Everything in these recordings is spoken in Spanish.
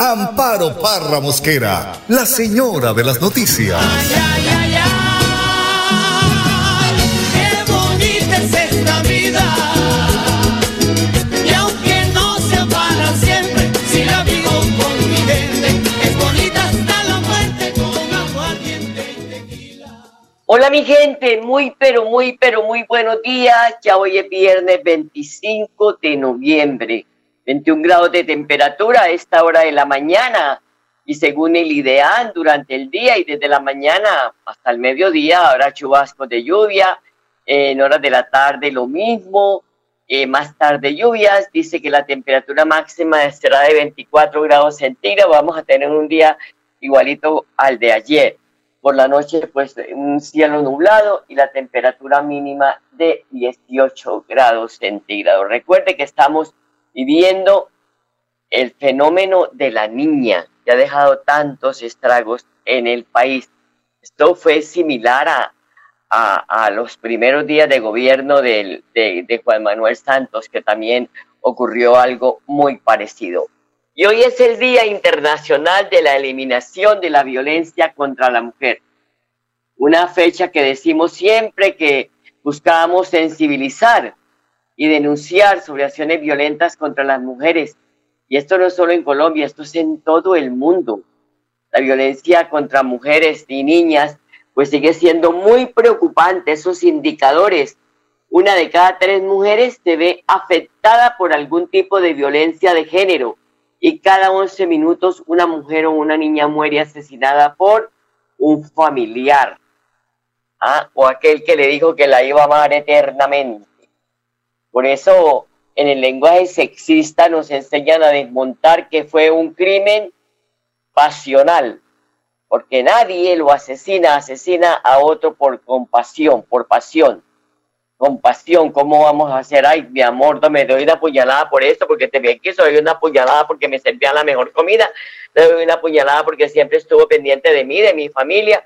Amparo Parra Mosquera, la señora de las noticias. Ay, ay, ay, ay, qué bonita es esta vida. Y aunque no sea para siempre, si la vivo con mi gente, es bonita hasta la muerte con aguardiente y tequila. Hola mi gente, muy pero muy pero muy buenos días. Ya hoy es viernes 25 de noviembre. 21 grados de temperatura a esta hora de la mañana y según el IDEAN durante el día y desde la mañana hasta el mediodía habrá chubascos de lluvia, en horas de la tarde lo mismo, eh, más tarde lluvias, dice que la temperatura máxima será de 24 grados centígrados, vamos a tener un día igualito al de ayer. Por la noche pues un cielo nublado y la temperatura mínima de 18 grados centígrados. Recuerde que estamos viviendo el fenómeno de la niña que ha dejado tantos estragos en el país. Esto fue similar a, a, los primeros días de gobierno de, de Juan Manuel Santos, que también ocurrió algo muy parecido. Y hoy es el Día Internacional de la Eliminación de la Violencia contra la Mujer. Una fecha que decimos siempre que buscábamos sensibilizar y denunciar sobre acciones violentas contra las mujeres. Y esto no es solo en Colombia, esto es en todo el mundo. La violencia contra mujeres y niñas pues sigue siendo muy preocupante. Esos indicadores, una de cada tres mujeres se ve afectada por algún tipo de violencia de género y cada 11 minutos una mujer o una niña muere asesinada por un familiar ¿ah? o aquel que le dijo que la iba a amar eternamente. Por eso en el lenguaje sexista nos enseñan a desmontar que fue un crimen pasional, porque nadie lo asesina, asesina a otro por compasión, por pasión. Compasión, ¿cómo vamos a hacer? Ay, mi amor, no me doy una puñalada por esto, porque te vi que soy una puñalada porque me servía la mejor comida, doy una puñalada porque siempre estuvo pendiente de mí, de mi familia.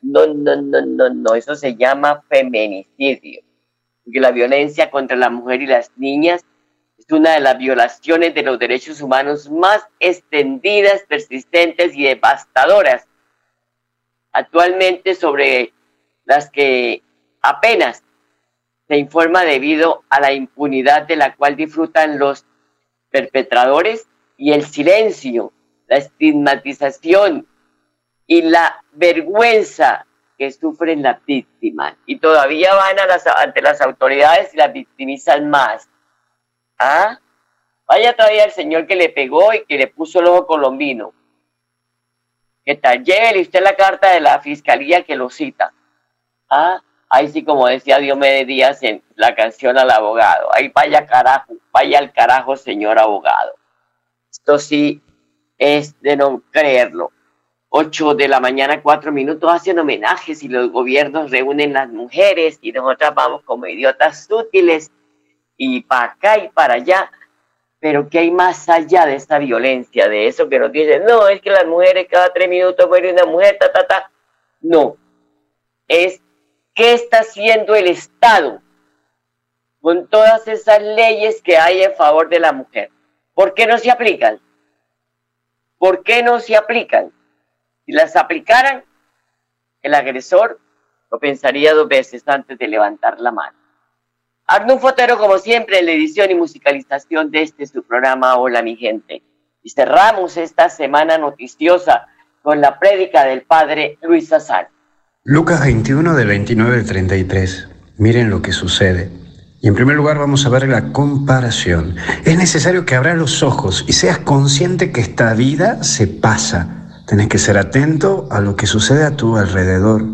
No, no, no, no, no, eso se llama feminicidio porque la violencia contra la mujer y las niñas es una de las violaciones de los derechos humanos más extendidas, persistentes y devastadoras. Actualmente sobre las que apenas se informa debido a la impunidad de la cual disfrutan los perpetradores y el silencio, la estigmatización y la vergüenza que sufren las víctimas y todavía van a las, ante las autoridades y las victimizan más. ¿Ah? Vaya todavía el señor que le pegó y que le puso el ojo colombino. ¿Qué tal? Llévele usted la carta de la fiscalía que lo cita. ¿Ah? Ahí sí, como decía Diomedes Díaz en la canción al abogado. Ahí vaya carajo, vaya al carajo, señor abogado. Esto sí es de no creerlo. 8 de la mañana, 4 minutos, hacen homenajes y los gobiernos reúnen las mujeres y nosotras vamos como idiotas útiles y para acá y para allá. Pero ¿qué hay más allá de esta violencia? De eso que nos dicen, no, es que las mujeres cada tres minutos muere una mujer, ta, ta, ta. No, es qué está haciendo el Estado con todas esas leyes que hay en favor de la mujer. ¿Por qué no se aplican? ¿Por qué no se aplican? Si las aplicaran, el agresor lo pensaría dos veces antes de levantar la mano. Arnulfo Fotero, como siempre, en la edición y musicalización de este su programa Hola mi gente. Y cerramos esta semana noticiosa con la prédica del padre Luis Azar. Lucas 21 del 29 al 33. Miren lo que sucede. Y en primer lugar vamos a ver la comparación. Es necesario que abras los ojos y seas consciente que esta vida se pasa Tenés que ser atento a lo que sucede a tu alrededor.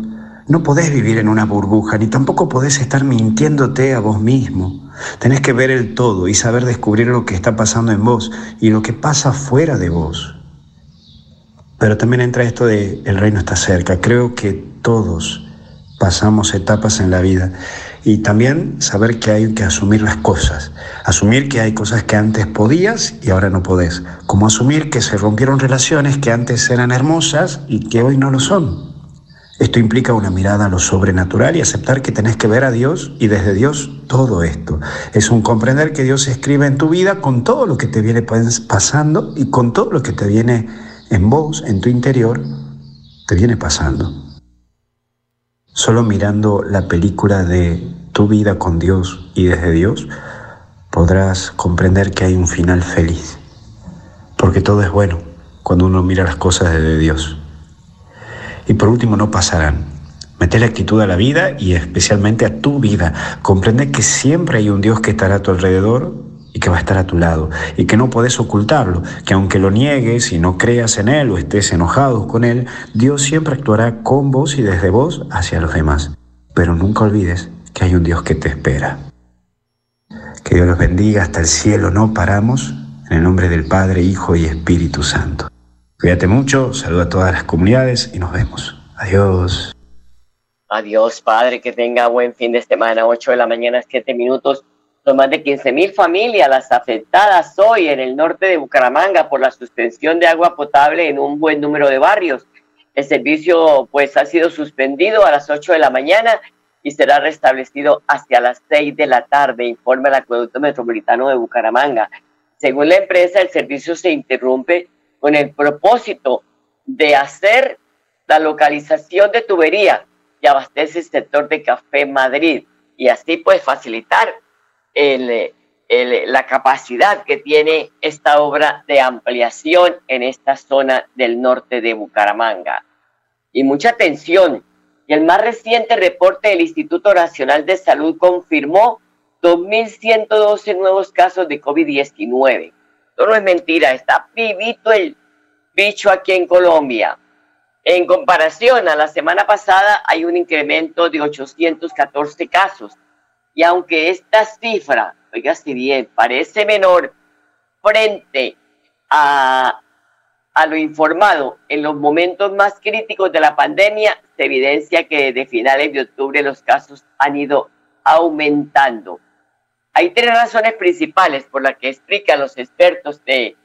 No podés vivir en una burbuja, ni tampoco podés estar mintiéndote a vos mismo. Tenés que ver el todo y saber descubrir lo que está pasando en vos y lo que pasa fuera de vos. Pero también entra esto de el reino está cerca. Creo que todos pasamos etapas en la vida y también saber que hay que asumir las cosas, asumir que hay cosas que antes podías y ahora no podés, como asumir que se rompieron relaciones que antes eran hermosas y que hoy no lo son. Esto implica una mirada a lo sobrenatural y aceptar que tenés que ver a Dios y desde Dios todo esto. Es un comprender que Dios escribe en tu vida con todo lo que te viene pasando y con todo lo que te viene en vos, en tu interior, te viene pasando. Solo mirando la película de tu vida con Dios y desde Dios, podrás comprender que hay un final feliz. Porque todo es bueno cuando uno mira las cosas desde Dios. Y por último, no pasarán. Mete la actitud a la vida y especialmente a tu vida. Comprende que siempre hay un Dios que estará a tu alrededor y que va a estar a tu lado y que no puedes ocultarlo, que aunque lo niegues y no creas en Él o estés enojado con Él, Dios siempre actuará con vos y desde vos hacia los demás. Pero nunca olvides que hay un Dios que te espera. Que Dios los bendiga hasta el cielo, no paramos, en el nombre del Padre, Hijo y Espíritu Santo. Cuídate mucho, saluda a todas las comunidades y nos vemos. Adiós. Adiós, Padre, que tenga buen fin de semana, 8 de la mañana, 7 minutos. Son más de 15 mil familias las afectadas hoy en el norte de Bucaramanga por la suspensión de agua potable en un buen número de barrios. El servicio pues ha sido suspendido a las 8 de la mañana y será restablecido hacia las 6 de la tarde, informa el Acueducto Metropolitano de Bucaramanga. Según la empresa, el servicio se interrumpe con el propósito de hacer la localización de tubería que abastece el sector de Café Madrid y así pues facilitar la capacidad que tiene esta obra de ampliación en esta zona del norte de Bucaramanga. Y mucha atención, y el más reciente reporte del Instituto Nacional de Salud confirmó 2.112 nuevos casos de COVID-19 no es mentira, está vivito el bicho aquí en Colombia. En comparación a la semana pasada hay un incremento de 814 casos. Y aunque esta cifra, oiga si bien, parece menor frente a, a lo informado en los momentos más críticos de la pandemia, se evidencia que desde finales de octubre los casos han ido aumentando. Hay tres razones principales por las que explican los expertos que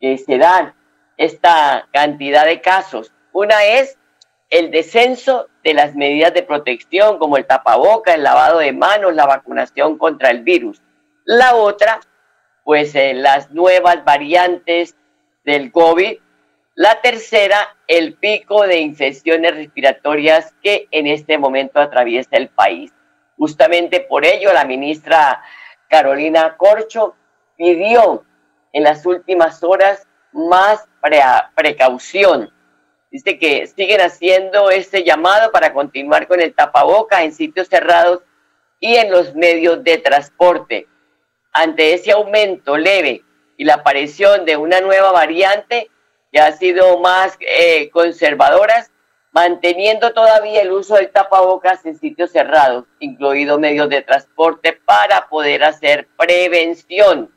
se dan esta cantidad de casos. Una es el descenso de las medidas de protección como el tapaboca, el lavado de manos, la vacunación contra el virus. La otra, pues eh, las nuevas variantes del COVID. La tercera, el pico de infecciones respiratorias que en este momento atraviesa el país. Justamente por ello, la ministra Carolina Corcho pidió en las últimas horas más precaución. Dice que siguen haciendo este llamado para continuar con el tapaboca en sitios cerrados y en los medios de transporte. Ante ese aumento leve y la aparición de una nueva variante que ha sido más eh, conservadoras, manteniendo todavía el uso del tapabocas en sitios cerrados, incluidos medios de transporte, para poder hacer prevención.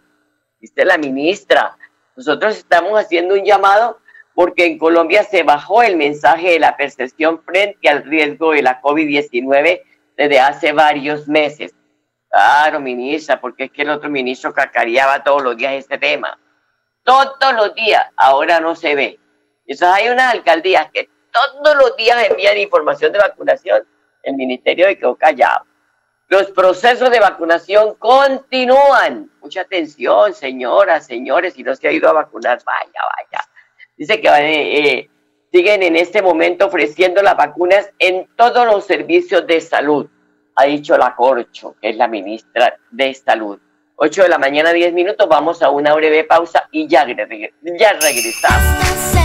Dice la ministra, nosotros estamos haciendo un llamado porque en Colombia se bajó el mensaje de la percepción frente al riesgo de la COVID-19 desde hace varios meses. Claro, ministra, porque es que el otro ministro cacareaba todos los días este tema. Todos los días, ahora no se ve. Entonces hay unas alcaldías que todos los días envían información de vacunación. El ministerio de quedó callado. Los procesos de vacunación continúan. Mucha atención, señoras, señores, si no se ha ido a vacunar, vaya, vaya. Dice que eh, eh, siguen en este momento ofreciendo las vacunas en todos los servicios de salud, ha dicho la Corcho, que es la ministra de Salud. 8 de la mañana, 10 minutos, vamos a una breve pausa y ya, ya regresamos.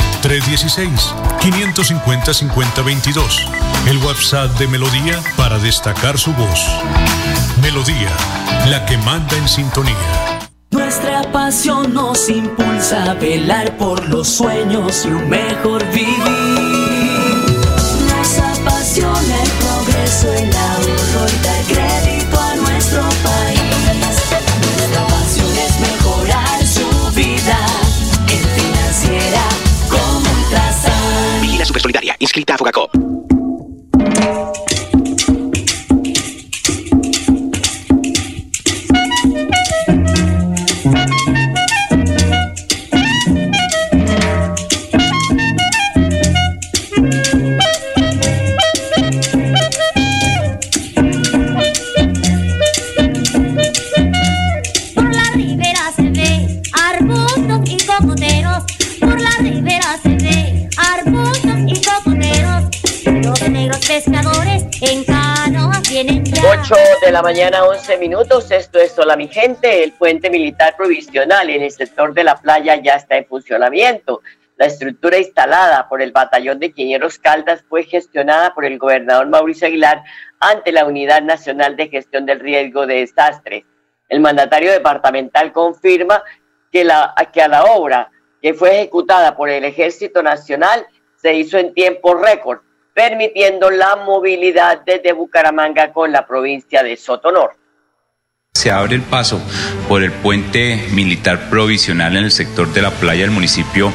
316-550-5022. El WhatsApp de Melodía para destacar su voz. Melodía, la que manda en sintonía. Nuestra pasión nos impulsa a velar por los sueños y un mejor vivir. Supersolidaria, inscrita 8 de la mañana, 11 minutos. Esto es Hola mi gente. El puente militar provisional en el sector de la playa ya está en funcionamiento. La estructura instalada por el Batallón de Ingenieros Caldas fue gestionada por el gobernador Mauricio Aguilar ante la Unidad Nacional de Gestión del Riesgo de Desastres. El mandatario departamental confirma que, la, que a la obra que fue ejecutada por el Ejército Nacional se hizo en tiempo récord, permitiendo la movilidad desde Bucaramanga con la provincia de Sotonor. Se abre el paso por el puente militar provisional en el sector de la playa del municipio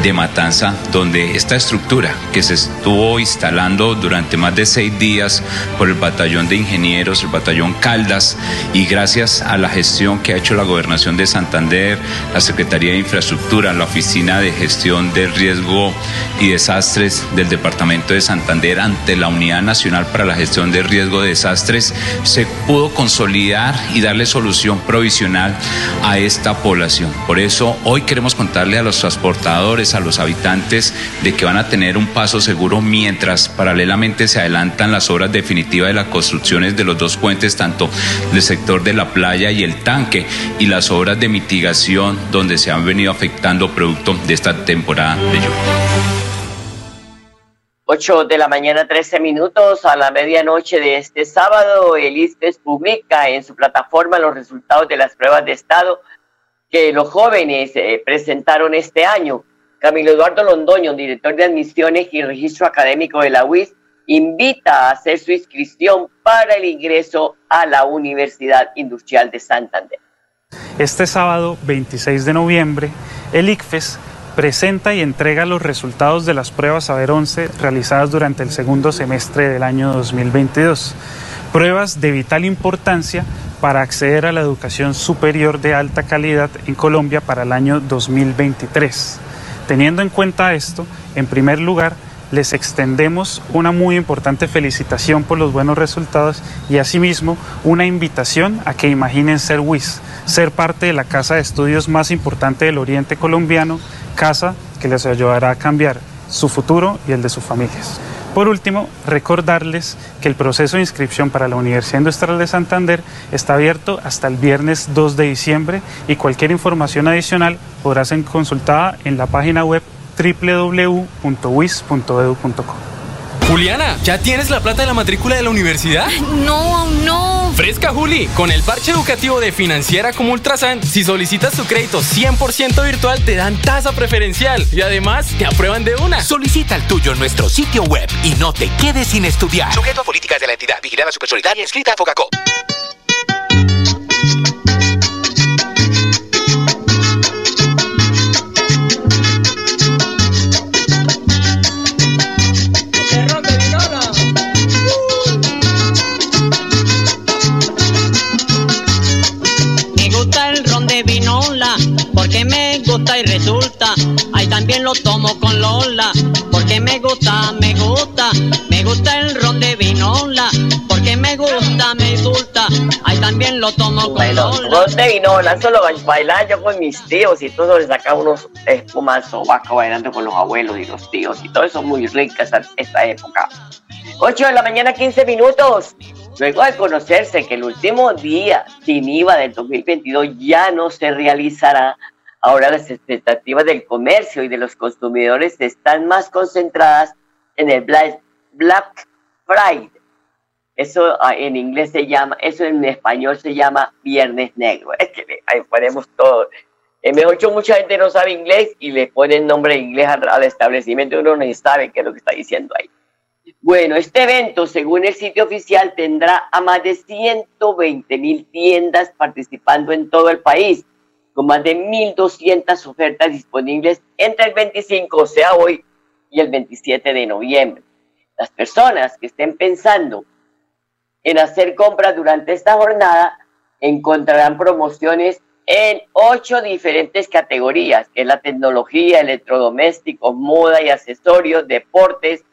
de Matanza, donde esta estructura que se estuvo instalando durante más de seis días por el batallón de ingenieros, el batallón Caldas, y gracias a la gestión que ha hecho la gobernación de Santander, la Secretaría de Infraestructura, la Oficina de Gestión del Riesgo y Desastres del Departamento de Santander ante la Unidad Nacional para la Gestión del Riesgo de Desastres, se pudo consolidar y darle solución provisional a esta población. Por eso hoy queremos contarle a los transportadores, a los habitantes, de que van a tener un paso seguro mientras paralelamente se adelantan las obras definitivas de las construcciones de los dos puentes, tanto del sector de la playa y el tanque, y las obras de mitigación donde se han venido afectando producto de esta temporada de lluvia. 8 de la mañana, 13 minutos a la medianoche de este sábado, el ISPES publica en su plataforma los resultados de las pruebas de estado que los jóvenes eh, presentaron este año. Camilo Eduardo Londoño, director de admisiones y registro académico de la UIS, invita a hacer su inscripción para el ingreso a la Universidad Industrial de Santander. Este sábado 26 de noviembre, el ICFES presenta y entrega los resultados de las pruebas Saber 11 realizadas durante el segundo semestre del año 2022. Pruebas de vital importancia para acceder a la educación superior de alta calidad en Colombia para el año 2023. Teniendo en cuenta esto, en primer lugar, les extendemos una muy importante felicitación por los buenos resultados y asimismo una invitación a que imaginen ser WIS, ser parte de la casa de estudios más importante del Oriente colombiano, casa que les ayudará a cambiar su futuro y el de sus familias. Por último, recordarles que el proceso de inscripción para la Universidad Industrial de Santander está abierto hasta el viernes 2 de diciembre y cualquier información adicional podrá ser consultada en la página web www.wis.edu.co. Juliana, ¿ya tienes la plata de la matrícula de la universidad? No, no. Fresca, Juli. Con el parche educativo de Financiera como Ultrasan, si solicitas tu crédito 100% virtual, te dan tasa preferencial y además te aprueban de una. Solicita el tuyo en nuestro sitio web y no te quedes sin estudiar. Sujeto a políticas de la entidad. Vigilada Supersolidaria inscrita a Focacop. Con Bueno, Lola. ¿dónde vino? La solo bailar yo con mis tíos y todo, le sacaba unos espumas sobaco bailando con los abuelos y los tíos y todo eso muy rica esa, esta época. 8 de la mañana, 15 minutos. Luego de conocerse que el último día sin IVA del 2022 ya no se realizará, ahora las expectativas del comercio y de los consumidores están más concentradas en el Black, Black Friday. Eso ah, en inglés se llama, eso en español se llama Viernes Negro. Es que ahí ponemos todo. En mejor dicho, mucha gente no sabe inglés y le ponen nombre en inglés al, establecimiento uno no sabe qué es lo que está diciendo ahí. Bueno, este evento, según el sitio oficial, tendrá a más de 120 mil tiendas participando en todo el país, con más de 1.200 ofertas disponibles entre el 25, o sea, hoy, y el 27 de noviembre. Las personas que estén pensando en hacer compras durante esta jornada encontrarán promociones en ocho diferentes categorías, que es la tecnología, electrodomésticos, moda y accesorios, deportes,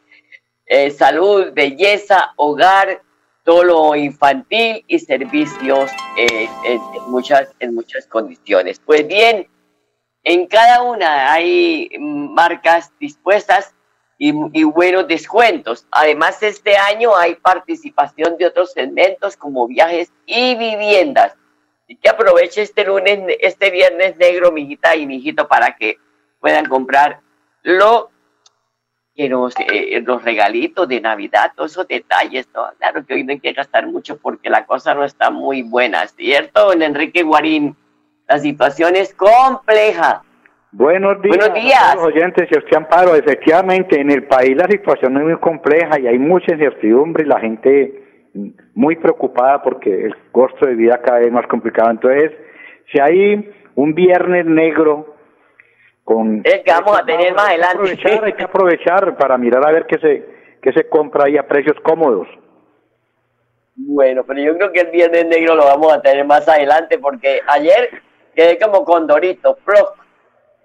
eh, salud, belleza, hogar, todo lo infantil y servicios en, muchas, en muchas condiciones. Pues bien, en cada una hay marcas dispuestas y, buenos descuentos. Además, este año hay participación de otros segmentos como viajes y viviendas. Y que aproveche este lunes, este viernes negro, mijita y mijito, para que puedan comprar lo que nos, eh, los regalitos de Navidad, todos esos detalles, ¿no? Claro que hoy no hay que gastar mucho porque la cosa no está muy buena, ¿cierto, don Enrique Guarín? La situación es compleja. Buenos días, Buenos días. a todos los oyentes usted Amparo. Efectivamente, en el país la situación es muy compleja y hay mucha incertidumbre y la gente muy preocupada porque el costo de vida cada vez más complicado. Entonces, si hay un viernes negro con... Es que vamos a tener más Hay que adelante. aprovechar, hay que aprovechar para mirar a ver qué se, qué se compra ahí a precios cómodos. Bueno, pero yo creo que el viernes negro lo vamos a tener más adelante porque ayer quedé como condorito, pro,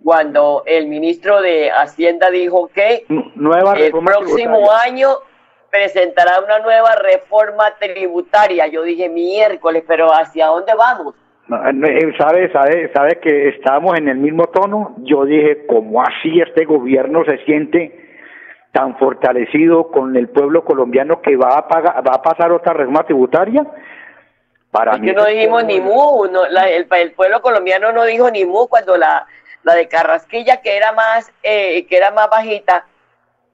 cuando el ministro de Hacienda dijo que Nueva el próximo tributaria. año presentará una nueva reforma tributaria. Yo dije miércoles, pero ¿hacia dónde vamos? No, no, eh, sabe, sabe, sabe que estamos en el mismo tono. Yo dije, ¿cómo así este gobierno se siente tan fortalecido con el pueblo colombiano que va a pagar, va a pasar otra reforma tributaria? Para Es que no dijimos ni mu, no, la- el, el pueblo colombiano no dijo ni mu cuando la, la de Carrasquilla, que era más, eh, que era más bajita,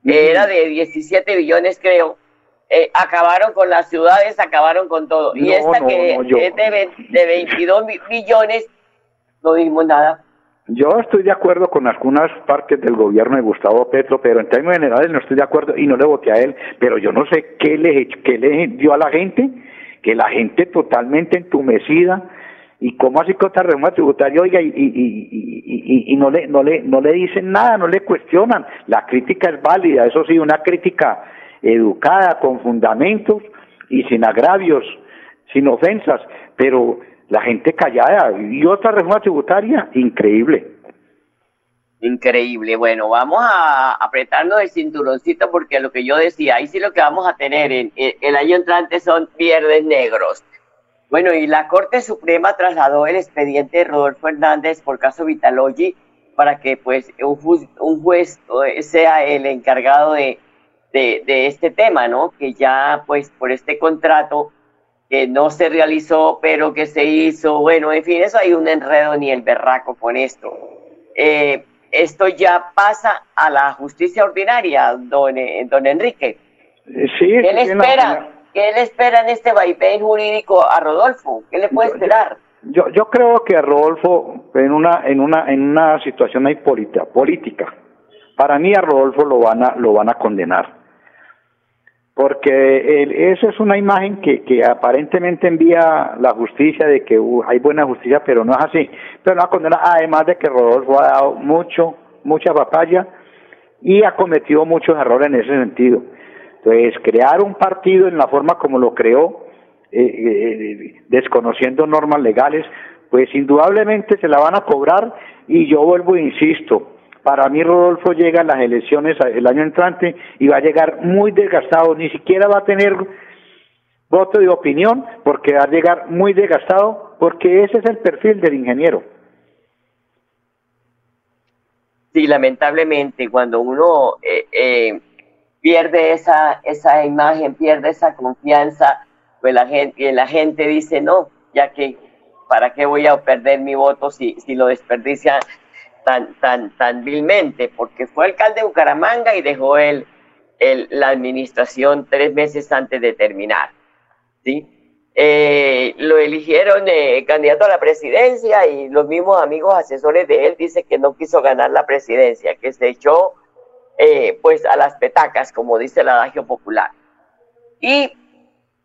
que era de 17 billones creo, eh, acabaron con las ciudades, acabaron con todo. y esta no, que no, es de, de 22 bi- billones, no dijimos nada. Yo estoy de acuerdo con algunas partes del gobierno de Gustavo Petro, pero en términos generales no estoy de acuerdo y no le voté a él. Pero yo no sé qué le, qué le dio a la gente, que la gente totalmente entumecida y cómo así con esta reforma tributaria, oiga, y, y, no, le, no, le, no le dicen nada, no le cuestionan. La crítica es válida, eso sí, una crítica educada, con fundamentos y sin agravios, sin ofensas, pero la gente callada. Y otra reforma tributaria, increíble. Increíble. Bueno, vamos a apretarnos el cinturoncito porque lo que yo decía, ahí sí lo que vamos a tener en, en- el año entrante son viernes negros. Bueno, y la Corte Suprema trasladó el expediente de Rodolfo Hernández por caso Vitalogy para que pues un, ju- un juez eh, sea el encargado de, de, de este tema, ¿no? Que ya pues por este contrato que no se realizó, pero que se hizo, bueno, en fin, eso hay un enredo ni el berraco con esto. Eh, esto ya pasa a la justicia ordinaria, don, eh, don Enrique. Sí, ¿Qué le espera? ¿Qué le espera en este vaivén jurídico a Rodolfo? ¿Qué le puede esperar? Yo, yo creo que a Rodolfo, en una, en una, en una situación ahí política, política, para mí a Rodolfo lo van a, lo van a condenar. Porque el- esa es una imagen que, que aparentemente envía la justicia de que uh, hay buena justicia, pero no es así. Pero no a condenar, además de que Rodolfo ha dado mucho, mucha batalla y ha cometido muchos errores en ese sentido. Entonces, crear un partido en la forma como lo creó, eh, eh, desconociendo normas legales, pues indudablemente se la van a cobrar y yo vuelvo e insisto, para mí Rodolfo llega a las elecciones el año entrante y va a llegar muy desgastado, ni siquiera va a tener voto de opinión porque va a llegar muy desgastado, porque ese es el perfil del ingeniero. Sí, lamentablemente, cuando uno eh, eh, pierde esa, esa imagen, pierde esa confianza, pues la gente, la gente dice, no, ya que, ¿para qué voy a perder mi voto si, si lo desperdicia tan, tan, tan vilmente? Porque fue alcalde de Bucaramanga y dejó el, el, la administración tres meses antes de terminar. ¿sí? Eh, lo eligieron eh, candidato a la presidencia y los mismos amigos asesores de él dicen que no quiso ganar la presidencia, que se echó eh, pues a las petacas, como dice el adagio popular. Y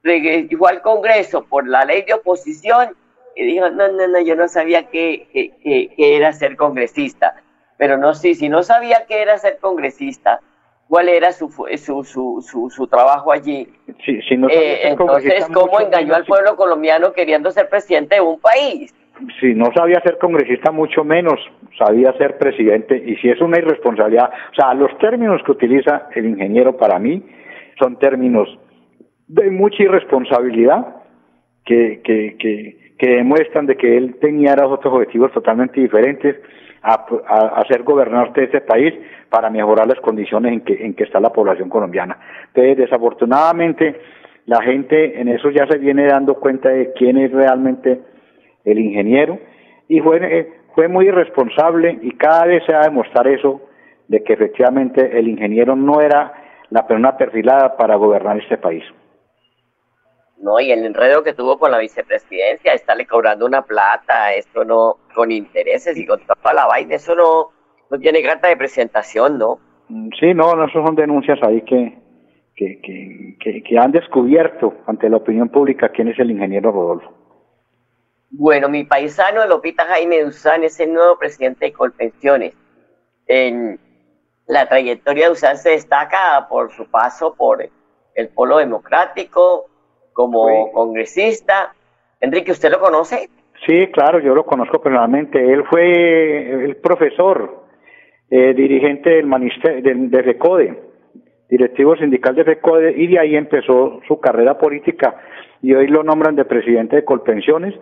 llegó al Congreso por la ley de oposición y dijo, no, no, no, yo no sabía que, que era ser congresista. Pero no, sí, si no sabía que era ser congresista, cuál era su, su, su, su, su trabajo allí. Sí, si no Eh, entonces, ¿cómo engañó al pueblo colombiano queriendo ser presidente de un país? Si no sabía ser congresista, mucho menos sabía ser presidente, y si es una irresponsabilidad, o sea, los términos que utiliza el ingeniero para mí son términos de mucha irresponsabilidad que, que, que, demuestran de que él tenía otros objetivos totalmente diferentes a, a, ser gobernante de este país para mejorar las condiciones en que, en que está la población colombiana. Entonces, desafortunadamente, la gente en eso ya se viene dando cuenta de quién es realmente el ingeniero y fue, eh, fue muy irresponsable y cada vez se va a demostrar eso de que efectivamente el ingeniero no era la persona perfilada para gobernar este país. No, y el enredo que tuvo con la vicepresidencia, estarle cobrando una plata, esto no, con intereses y con toda la vaina, eso no, no tiene carta de presentación, ¿no? Mm, Sí, no, no, eso son denuncias ahí que, que, que, que, que han descubierto ante la opinión pública quién es el ingeniero Rodolfo. Bueno, mi paisano Lopita Jaime Duzán es el nuevo presidente de Colpensiones. En la trayectoria de Duzán se destaca por su paso por el Polo Democrático, como congresista. Enrique, ¿usted lo conoce? Sí, claro, yo lo conozco personalmente. Él fue el profesor, eh, dirigente del manister- del- de RECODE, directivo sindical de RECODE, y de ahí empezó su carrera política. Y hoy lo nombran de presidente de Colpensiones,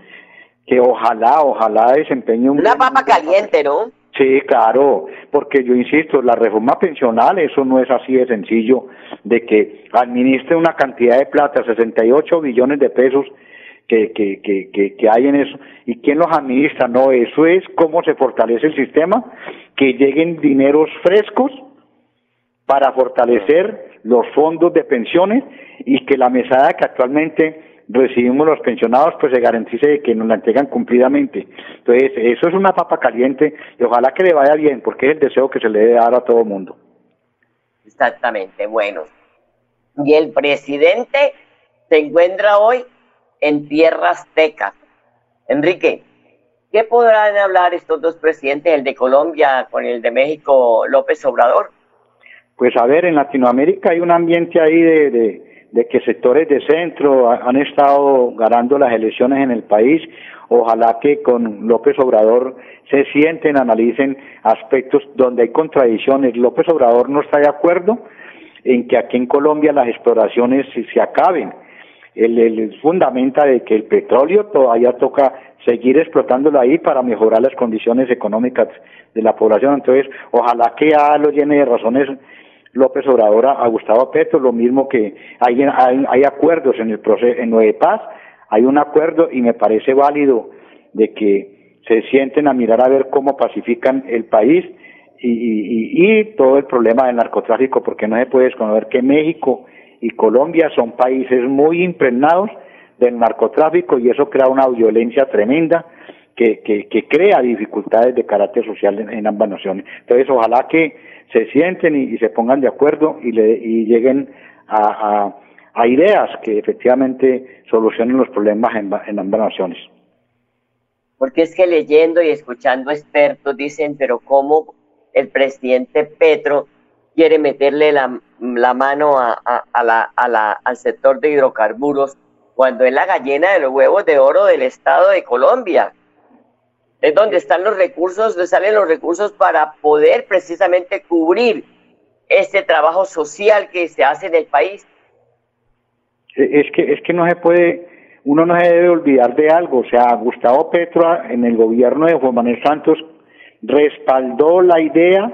que ojalá, ojalá desempeñe un... Una papa caliente, ¿no? Sí, claro, porque yo insisto, la reforma pensional, eso no es así de sencillo, de que administre una cantidad de plata, 68 billones de pesos que, que, que, que, que hay en eso, y quién los administra, no, eso es cómo se fortalece el sistema, que lleguen dineros frescos para fortalecer los fondos de pensiones y que la mesada que actualmente recibimos los pensionados pues se garantice de que nos la entregan cumplidamente. Entonces, eso es una papa caliente y ojalá que le vaya bien porque es el deseo que se le debe dar a todo mundo. Exactamente, bueno. Y el presidente se encuentra hoy en tierra azteca. Enrique, ¿qué podrán hablar estos dos presidentes, el de Colombia con el de México, López Obrador? Pues a ver, en Latinoamérica hay un ambiente ahí de, de, de que sectores de centro ha- han estado ganando las elecciones en el país. Ojalá que con López Obrador se sienten, analicen aspectos donde hay contradicciones. López Obrador no está de acuerdo en que aquí en Colombia las exploraciones se, acaben. Él, él fundamenta de que el petróleo todavía toca seguir explotándolo ahí para mejorar las condiciones económicas de la población. Entonces, ojalá que ya lo llene de razones López Obrador a, Gustavo Petro, lo mismo que hay, hay, hay acuerdos en el proceso, en Nueve Paz, hay un acuerdo y me parece válido de que se sienten a mirar a ver cómo pacifican el país y, y, y todo el problema del narcotráfico, porque no se puede desconocer que México y Colombia son países muy impregnados del narcotráfico y eso crea una violencia tremenda que, que, crea dificultades de carácter social en, ambas naciones. Entonces, ojalá que se sienten y, se pongan de acuerdo y, le, y lleguen a, ideas que efectivamente solucionen los problemas en, ambas naciones. Porque es que leyendo y escuchando expertos dicen, pero ¿cómo el presidente Petro quiere meterle la, mano a la, a la, al sector de hidrocarburos cuando es la gallina de los huevos de oro del Estado de Colombia? Es donde están los recursos, donde salen los recursos para poder precisamente cubrir este trabajo social que se hace en el país. Es que, es que no se puede, uno no se debe olvidar de algo. O sea, Gustavo Petro en el gobierno de Juan Manuel Santos respaldó la idea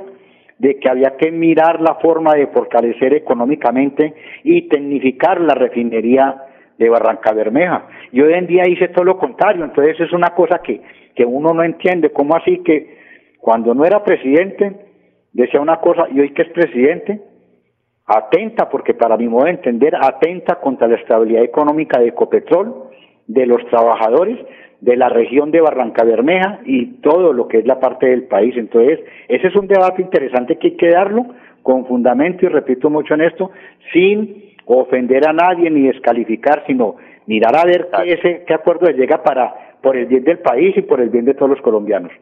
de que había que mirar la forma de fortalecer económicamente y tecnificar la refinería de Barranca Bermeja. Y hoy en día hice todo lo contrario, entonces es una cosa que, que uno no entiende, ¿cómo así que cuando no era presidente decía una cosa y hoy que es presidente atenta, porque para mi modo de entender, atenta contra la estabilidad económica de Ecopetrol, de los trabajadores, de la región de Barranca Bermeja y todo lo que es la parte del país. Entonces, ese es un debate interesante que hay que darlo con fundamento y repito mucho en esto, sin ofender a nadie ni descalificar, sino mirar a ver qué, ese, qué acuerdo llega para por el bien del país y por el bien de todos los colombianos.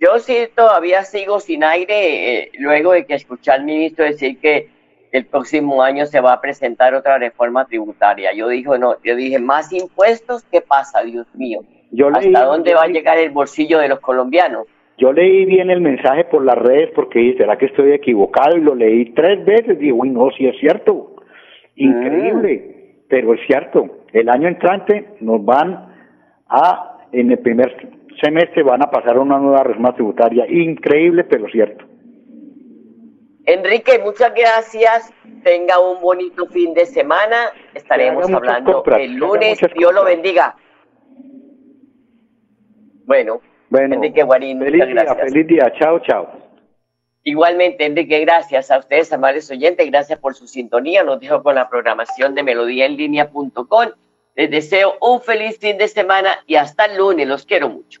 Yo sí todavía sigo sin aire eh, luego de que escuché al ministro decir que el próximo año se va a presentar otra reforma tributaria. Yo dije, no, yo dije, más impuestos, ¿qué pasa, Dios mío? ¿Hasta dónde va a llegar el bolsillo de los colombianos? Yo leí bien el mensaje por las redes porque dije, ¿será que estoy equivocado? Y lo leí tres veces. Digo, uy, no, sí es cierto. Increíble, pero es cierto. El año entrante nos van a, en el primer semestre, van a pasar una nueva reforma tributaria. Increíble, pero cierto. Enrique, muchas gracias. Tenga un bonito fin de semana. Estaremos hablando el lunes. Dios lo bendiga. Bueno, Enrique Guarín, feliz muchas gracias. Día, feliz día. Chao, chao. Igualmente, Enrique, gracias a ustedes, amables oyentes. Gracias por su sintonía. Nos dejo con la programación de melodíaenlínea.com. Les deseo un feliz fin de semana y hasta el lunes. Los quiero mucho